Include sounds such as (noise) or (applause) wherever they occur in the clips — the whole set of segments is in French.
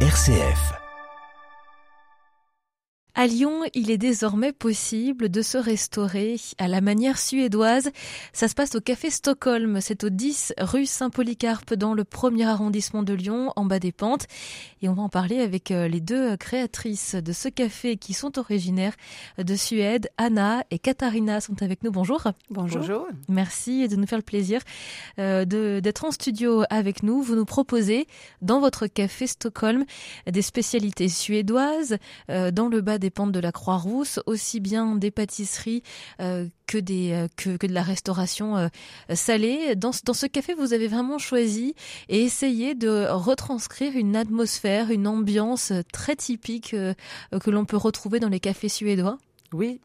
RCF. À Lyon, il est désormais possible de se restaurer à la manière suédoise. Ça se passe au Café Stockholm. C'est au 10 rue Saint-Polycarpe dans le premier arrondissement de Lyon, en bas des pentes. Et on va en parler avec euh, les deux créatrices de ce café qui sont originaires de Suède. Anna et Katharina sont avec nous. Bonjour. Bonjour. Merci de nous faire le plaisir euh, d'être en studio avec nous. Vous nous proposez dans votre Café Stockholm des spécialités suédoises euh, dans le bas des pentes de la Croix-Rousse, aussi bien des pâtisseries euh, que, des, euh, que, que, de la restauration euh, salée. Dans, dans ce café, vous avez vraiment choisi et essayé de retranscrire une atmosphère, une ambiance très typique que l'on peut retrouver dans les cafés suédois. Oui,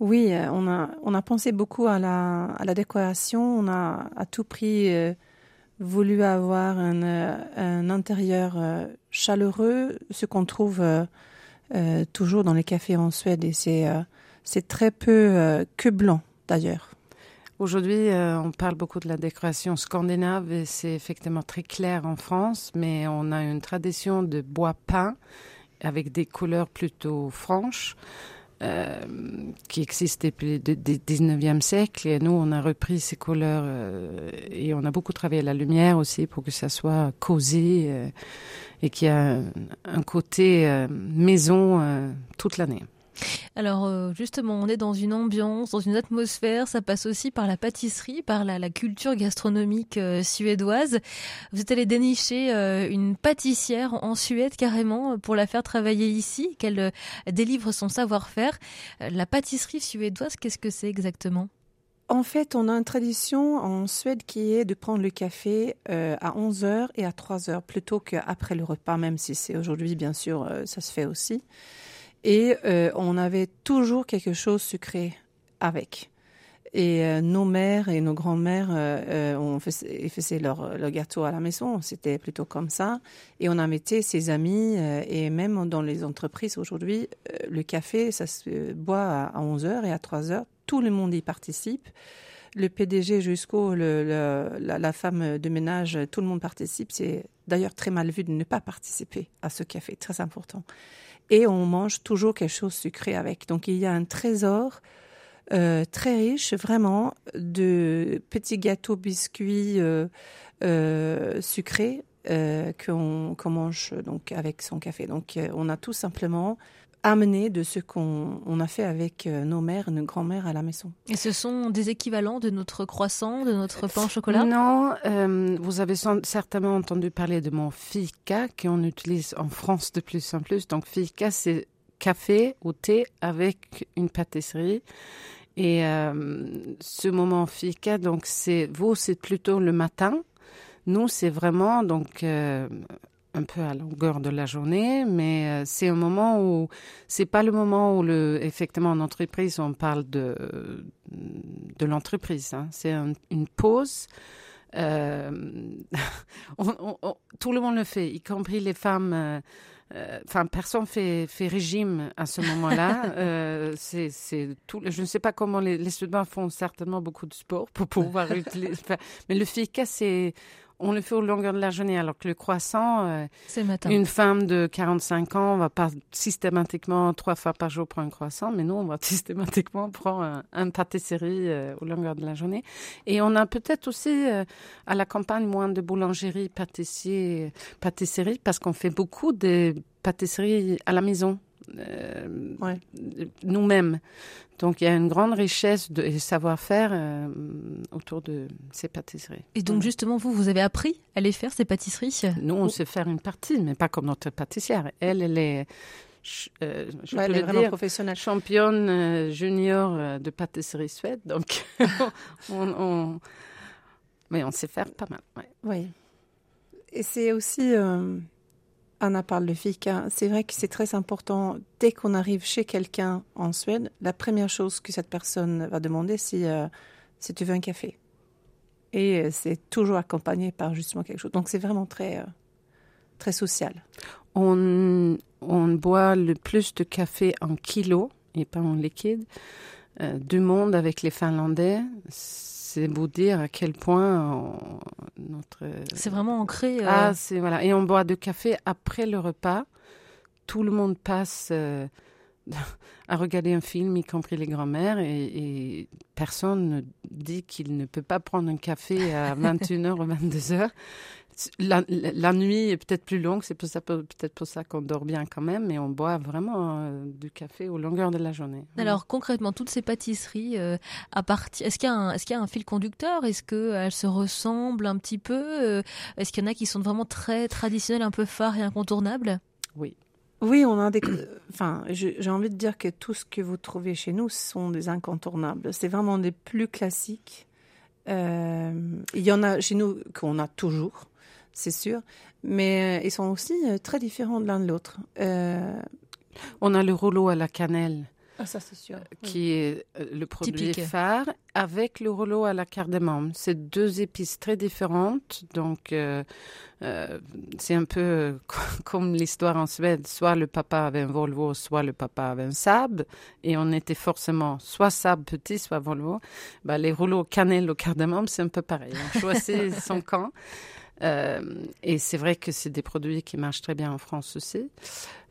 oui, on a, on a pensé beaucoup à la, à la décoration. On a à tout prix voulu avoir un, un intérieur chaleureux, ce qu'on trouve euh, toujours dans les cafés en Suède et c'est euh, c'est très peu euh, que blanc d'ailleurs. Aujourd'hui, on parle beaucoup de la décoration scandinave et c'est effectivement très clair en France, mais on a une tradition de bois peint avec des couleurs plutôt franches. Euh, qui existe depuis le 19e siècle. Et nous, on a repris ces couleurs euh, et on a beaucoup travaillé la lumière aussi pour que ça soit cosy euh, et qu'il y a un côté maison toute l'année. Alors euh, justement, on est dans une ambiance, dans une atmosphère, ça passe aussi par la pâtisserie, par la, culture gastronomique euh, suédoise. Vous êtes allé dénicher euh, une pâtissière en Suède carrément pour la faire travailler ici, qu'elle délivre son savoir-faire. la pâtisserie suédoise, qu'est-ce que c'est exactement? En fait, on a une tradition en Suède qui est de prendre le café à 11h et à 3h plutôt qu'après le repas, même si c'est aujourd'hui, bien sûr, ça se fait aussi. Et euh, on avait toujours quelque chose sucré avec. Et euh, nos mères et nos grands-mères, euh, faisait, faisaient leur, gâteau à la maison. C'était plutôt comme ça. Et on invitait ses amis. et même dans les entreprises aujourd'hui, le café, ça se boit à 11h et à 3h. Tout le monde y participe. Le PDG jusqu'au la, femme de ménage, tout le monde participe. C'est d'ailleurs très mal vu de ne pas participer à ce café, très important et on mange toujours quelque chose sucré avec. Donc il y a un trésor euh, très riche, vraiment, de petits gâteaux, biscuits euh, euh, sucrés qu'on mange donc avec son café. Donc on a tout simplement amené de ce qu'on a fait avec euh, nos mères, nos grand-mères à la maison. Et ce sont des équivalents de notre croissant, de notre pain au chocolat? Non, euh, vous avez certainement entendu parler de mon fika qu'on utilise en France de plus en plus. Donc fika, c'est café ou thé avec une pâtisserie. Et euh, ce moment fika, donc c'est vous, c'est plutôt le matin. Nous, c'est vraiment donc un peu à longueur de la journée, mais euh, c'est un moment où c'est pas le moment où le effectivement en entreprise on parle de de l'entreprise. Hein. C'est une pause. Euh, (laughs) tout le monde le fait, y compris les femmes. Euh, enfin, personne fait fait régime à ce moment-là. (laughs) c'est tout. Je ne sais pas comment les, les font certainement beaucoup de sport pour pouvoir (laughs) utiliser. mais le FICA, c'est on le fait au longueur de la journée, alors que le croissant, euh, une femme de 45 ans va pas systématiquement trois fois par jour prendre un croissant, mais nous, on va (laughs) systématiquement prendre un, pâtisserie euh, au longueur de la journée. Et on a peut-être aussi euh, à la campagne moins de boulangerie, pâtissier, pâtisserie, parce qu'on fait beaucoup de pâtisseries à la maison. Euh, nous-mêmes. Donc il y a une grande richesse de savoir-faire euh, autour de ces pâtisseries. Et donc justement, vous, vous avez appris à les faire, ces pâtisseries Nous, on sait faire une partie, mais pas comme notre pâtissière. Elle, elle est... Euh, je elle est vraiment professionnelle. Championne junior de pâtisserie suède, donc (laughs) on, mais on sait faire pas mal. Oui. Et c'est aussi Anna parle de fika. C'est vrai que c'est très important. Dès qu'on arrive chez quelqu'un en Suède, la première chose que cette personne va demander, c'est euh, si tu veux un café? Et euh, c'est toujours accompagné par justement quelque chose. Donc c'est vraiment très, euh, très social. On, on boit le plus de café en kilo et pas en liquide du monde avec les Finlandais c'est vous dire à quel point notre. C'est vraiment ancré. Euh, ah, c'est voilà. Et on boit du café après le repas. Tout le monde passe (laughs) à regarder un film, y compris les grands-mères, et, personne ne dit qu'il ne peut pas prendre un café à (laughs) 21h ou 22h. La, nuit est peut-être plus longue, c'est peut-être pour ça qu'on dort bien quand même, mais on boit vraiment euh, du café aux longueurs de la journée. Alors concrètement, toutes ces pâtisseries, euh, à partir, est-ce qu'il y, est y, a un fil conducteur? Est-ce qu'elles se ressemblent un petit peu? Euh, Est-ce qu'il y en a qui sont vraiment très traditionnelles, un peu phares et incontournables? Oui, oui, on a des. Enfin, j'ai envie de dire que tout ce que vous trouvez chez nous sont des incontournables. C'est vraiment des plus classiques. Euh, il y en a chez nous qu'on a toujours, c'est sûr, mais euh, ils sont aussi euh, très différents l'un de l'autre. On a le rouleau à la cannelle ah, ça, c'est sûr. Qui est euh, le produit phare avec le rouleau à la cardamome. C'est deux épices très différentes. Donc, euh, euh, c'est un peu (laughs) comme l'histoire en Suède. Soit le papa avait un Volvo, soit le papa avait un Saab. Et on était forcément soit Saab petit, soit Volvo. Bah, les rouleaux cannelle au cardamome, c'est un peu pareil. On choisit (laughs) son camp. Et c'est vrai que c'est des produits qui marchent très bien en France aussi.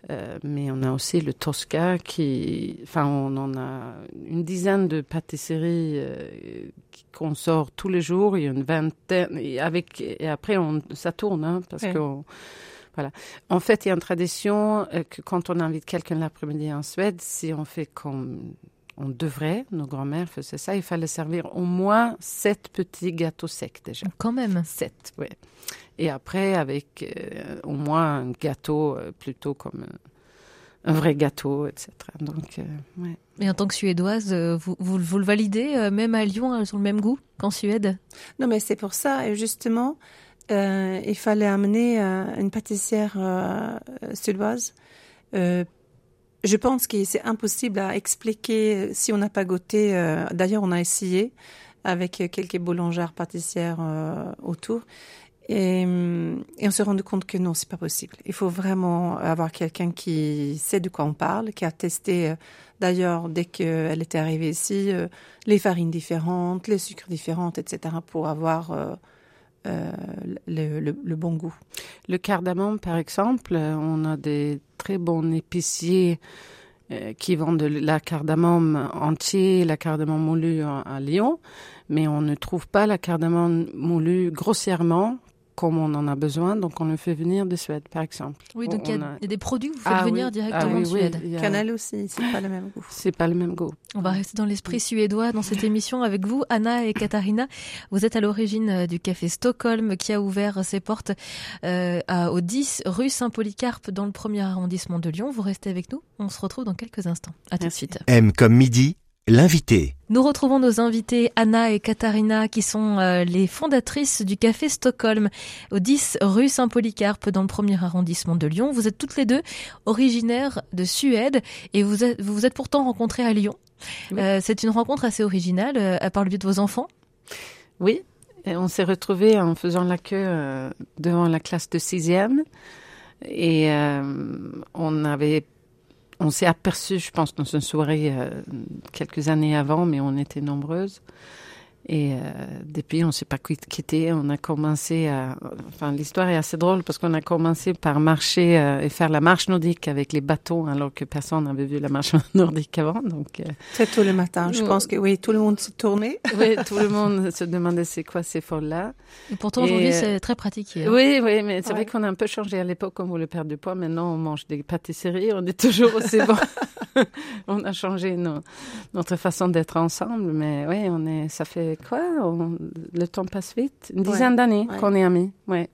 Euh, mais on a aussi le Tosca qui, enfin, on en a une dizaine de pâtisseries euh, qu'on sort tous les jours. Il y a une vingtaine et avec et après on ça tourne hein, parce que voilà. En fait, il y a une tradition euh, que quand on invite quelqu'un l'après-midi en Suède, si on fait comme on devrait, nos grands-mères faisaient ça, il fallait servir au moins sept petits gâteaux secs déjà. Quand même. Sept, oui. Et après, avec euh, au moins un gâteau euh, plutôt comme un vrai gâteau, etc. Donc, euh, ouais. Et en tant que Suédoise, vous, vous, le validez, même à Lyon, elles ont le même goût qu'en Suède? Non, mais c'est pour ça, et justement, il fallait amener une pâtissière suédoise je pense que c'est impossible à expliquer si on n'a pas goûté. D'ailleurs, on a essayé avec quelques boulangères pâtissières autour. Et, et, on s'est rendu compte que non, c'est pas possible. Il faut vraiment avoir quelqu'un qui sait de quoi on parle, qui a testé, euh, d'ailleurs, dès qu'elle était arrivée ici, euh, les farines différentes, les sucres différents, etc., pour avoir euh, euh, le, le, le, bon goût. Le cardamome, par exemple, on a des très bons épiciers qui vendent de la cardamome entier, la cardamome moulue à Lyon, mais on ne trouve pas la cardamome moulue grossièrement comme on en a besoin, donc on le fait venir de Suède, par exemple. Oui, donc il y, a des produits que vous faites ah venir directement ah de Suède. Canal aussi, c'est pas le même goût. C'est pas le même goût. On va rester dans l'esprit suédois dans cette émission avec vous, Anna et Katharina. Vous êtes à l'origine euh, du café Stockholm qui a ouvert ses portes euh, au 10 rue Saint-Polycarpe dans le premier arrondissement de Lyon. Vous restez avec nous. On se retrouve dans quelques instants. À tout de suite. M comme midi, L'invité. Nous retrouvons nos invités Anna et Katharina qui sont euh, les fondatrices du Café Stockholm au 10 rue Saint-Polycarpe dans le premier arrondissement de Lyon. Vous êtes toutes les deux originaires de Suède et vous êtes, vous, vous êtes pourtant rencontrées à Lyon. Euh, c'est une rencontre assez originale euh, à part le biais de vos enfants. Oui, et on s'est retrouvés en faisant la queue devant la classe de sixième et on avait on s'est aperçu, je pense, dans une soirée euh, quelques années avant, mais on était nombreuses. Et euh, depuis, on ne s'est pas quitté. On a commencé à. Enfin, l'histoire est assez drôle parce qu'on a commencé par marcher euh, et faire la marche nordique avec les bateaux, alors que personne n'avait vu la marche (laughs) nordique avant. Donc. Euh, c'est tous les matins. Je pense que oui, tout le monde se tournait. (laughs) oui, tout le monde se demandait c'est quoi ces folles-là. Et pourtant, aujourd'hui, c'est très pratiqué. Hein. Oui, oui, mais c'est vrai qu'on a un peu changé à l'époque, on voulait perdre du poids. Maintenant, on mange des pâtisseries. On est toujours aussi bon. (laughs) on a changé notre façon d'être ensemble, mais oui, on est. Ça fait quoi Le temps passe vite. Une dizaine d'années qu'on est amis. Ouais.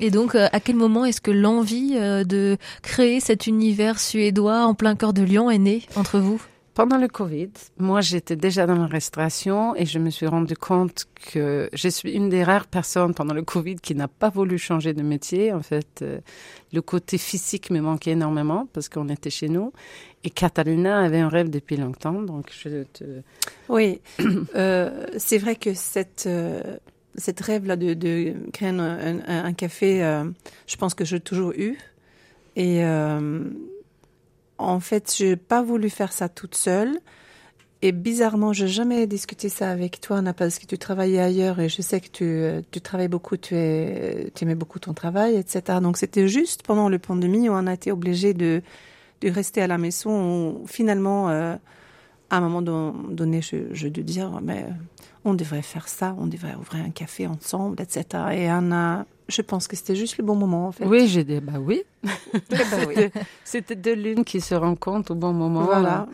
Et donc, euh, à quel moment est-ce que l'envie euh, de créer cet univers suédois en plein cœur de Lyon est née entre vous? Pendant le Covid, moi j'étais déjà dans la restauration et je me suis rendu compte que je suis une des rares personnes pendant le Covid qui n'a pas voulu changer de métier. En fait, euh, le côté physique me manquait énormément parce qu'on était chez nous. Et Catalina avait un rêve depuis longtemps, donc. Oui, (coughs) euh, c'est vrai que cette... Euh, cette rêve-là de, créer un, café, je pense que j'ai toujours eu. Et en fait, j'ai pas voulu faire ça toute seule. et bizarrement, je n'ai jamais discuté ça avec toi, Anna, parce que tu travaillais ailleurs et je sais que tu, euh, tu travailles beaucoup, tu, es, tu aimais beaucoup ton travail, etc. Donc c'était juste pendant la pandémie où on a été obligé de, de rester à la maison. finalement, euh, à un moment donné, je, je dire, mais on devrait faire ça, on devrait ouvrir un café ensemble, etc. Et Anna, je pense que c'était juste le bon moment, en fait. Oui, j'ai dit, bah oui. (laughs) bah. C'était deux lunes qui se rencontrent au bon moment. Voilà.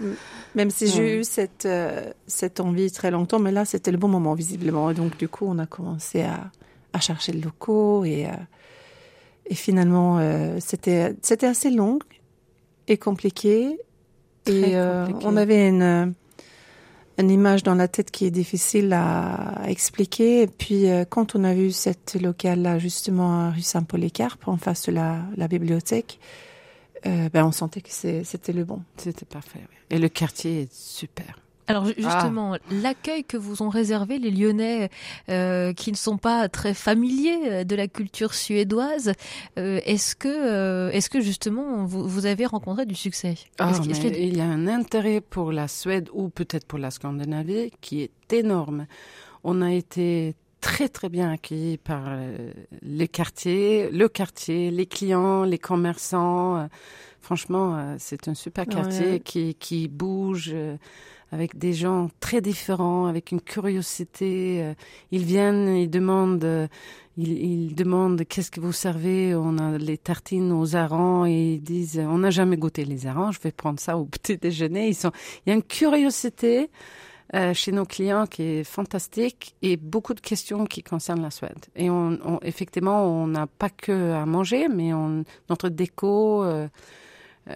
Même si j'ai eu cette, euh, cette envie très longtemps, mais là, c'était le bon moment, visiblement. Et donc, du coup, on a commencé à, à chercher le locaux et, euh, et finalement, euh, c'était, c'était assez long et compliqué. et on avait une une image dans la tête qui est difficile à, expliquer. Et puis, euh, quand on a vu cette locale-là, justement, rue Saint-Polycarpe, en face de la, la bibliothèque, euh, ben, on sentait que c'était le bon. C'était parfait. Et le quartier est super. Alors justement, ah. l'accueil que vous ont réservé les Lyonnais euh, qui ne sont pas très familiers euh, de la culture suédoise, euh, est-ce que, euh, est-ce que justement vous, vous, avez rencontré du succès? Ah, Il y a un intérêt pour la Suède ou peut-être pour la Scandinavie qui est énorme. On a été très très bien accueillis par les quartiers, le quartier, les clients, les commerçants. Franchement, c'est un super quartier qui, qui bouge avec des gens très différents, avec une curiosité. Euh, ils viennent, ils demandent, euh, ils, demandent qu'est-ce que vous servez. On a les tartines aux harengs et ils disent on n'a jamais goûté les harengs, je vais prendre ça au petit (laughs) déjeuner. Ils sont, il y a une curiosité. Euh, chez nos clients qui est fantastique et beaucoup de questions qui concernent la Suède. Et on, on effectivement, on n'a pas que à manger, mais on, notre déco, euh, euh,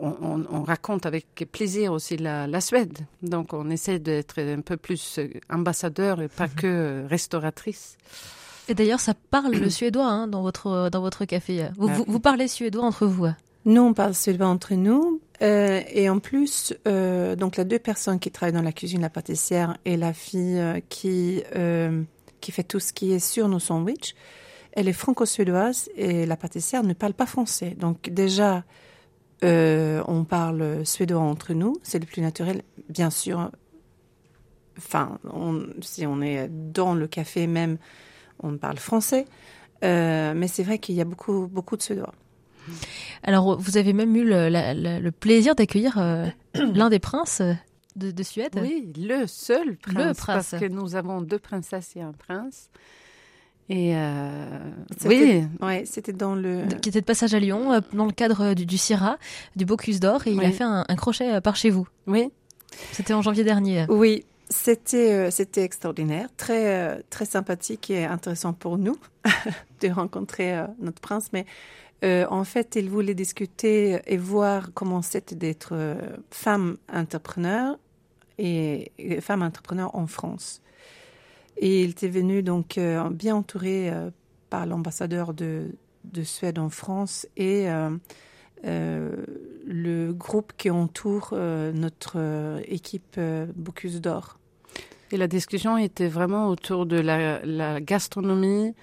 on, raconte avec plaisir aussi la, Suède. Donc on essaie d'être un peu plus ambassadeur et pas que (laughs) restauratrice. Et d'ailleurs, ça parle le suédois hein, dans, votre, dans votre café. Vous, parlez suédois entre vous hein Nous, on parle suédois entre nous. Euh, et en plus, euh, donc les deux personnes qui travaillent dans la cuisine, la pâtissière et la fille qui, qui fait tout ce qui est sur nos sandwichs, elle est franco-suédoise et la pâtissière ne parle pas français. Donc déjà, euh, on parle suédois entre nous, c'est le plus naturel. Bien sûr, enfin, si on est dans le café même, on parle français. Euh, mais c'est vrai qu'il y a beaucoup, beaucoup de suédois. Alors, vous avez même eu le, plaisir d'accueillir euh, (clears throat) l'un des princes de, Suède. Oui, le seul prince, le prince. Parce que nous avons deux princesses et un prince. Et euh, oui, ouais, c'était dans le qui était de passage à Lyon euh, dans le cadre du, du CIRA, du Bocuse d'Or, et il a fait un, crochet euh, par chez vous. Oui, c'était en janvier dernier. Oui, c'était c'était extraordinaire, très très sympathique et intéressant pour nous (laughs) de rencontrer notre prince. Mais en fait, il voulait discuter et voir comment c'était d'être femme entrepreneur et femme entrepreneur en France. Et il était venu donc euh, bien entouré euh, par l'ambassadeur de, de, Suède en France et euh, le groupe qui entoure notre équipe Bocuse d'Or. Et la discussion était vraiment autour de la, gastronomie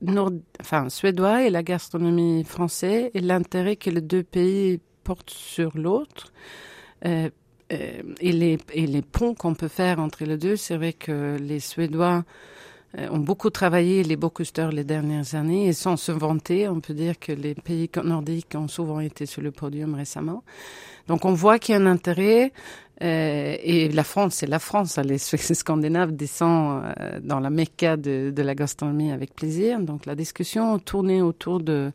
nord, enfin, suédoise et la gastronomie française et l'intérêt que les deux pays portent sur l'autre. Et, les, et les ponts qu'on peut faire entre les deux, c'est vrai que les Suédois euh, ont beaucoup travaillé, les Bocusters, les dernières années, et sans se vanter, on peut dire que les pays nordiques ont souvent été sur le podium récemment. Donc on voit qu'il y a un intérêt, euh, et la France, c'est la France, hein, les (laughs) Scandinaves descendent euh, dans la méca de, de la gastronomie avec plaisir. Donc la discussion tournait autour de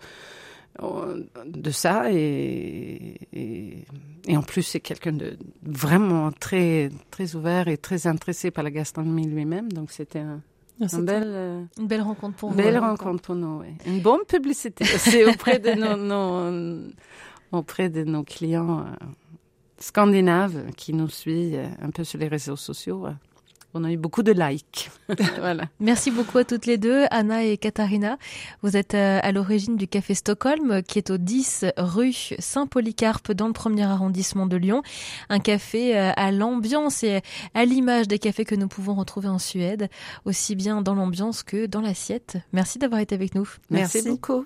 de ça et, et, en plus c'est quelqu'un de vraiment très très ouvert et très intéressé par la gastronomie lui-même donc c'était un, ah, euh, une belle rencontre pour vous. Belle rencontre pour nous. Une bonne publicité (laughs) auprès de nos, auprès de nos clients euh, scandinaves qui nous suivent euh, un peu sur les réseaux sociaux on a eu beaucoup de likes. (laughs) voilà. Merci beaucoup à toutes les deux, Anna et Katharina. Vous êtes euh, à l'origine du Café Stockholm, qui est au 10 rue Saint-Polycarpe, dans le premier arrondissement de Lyon. Un café euh, à l'ambiance et à l'image des cafés que nous pouvons retrouver en Suède, aussi bien dans l'ambiance que dans l'assiette. Merci d'avoir été avec nous. Merci beaucoup.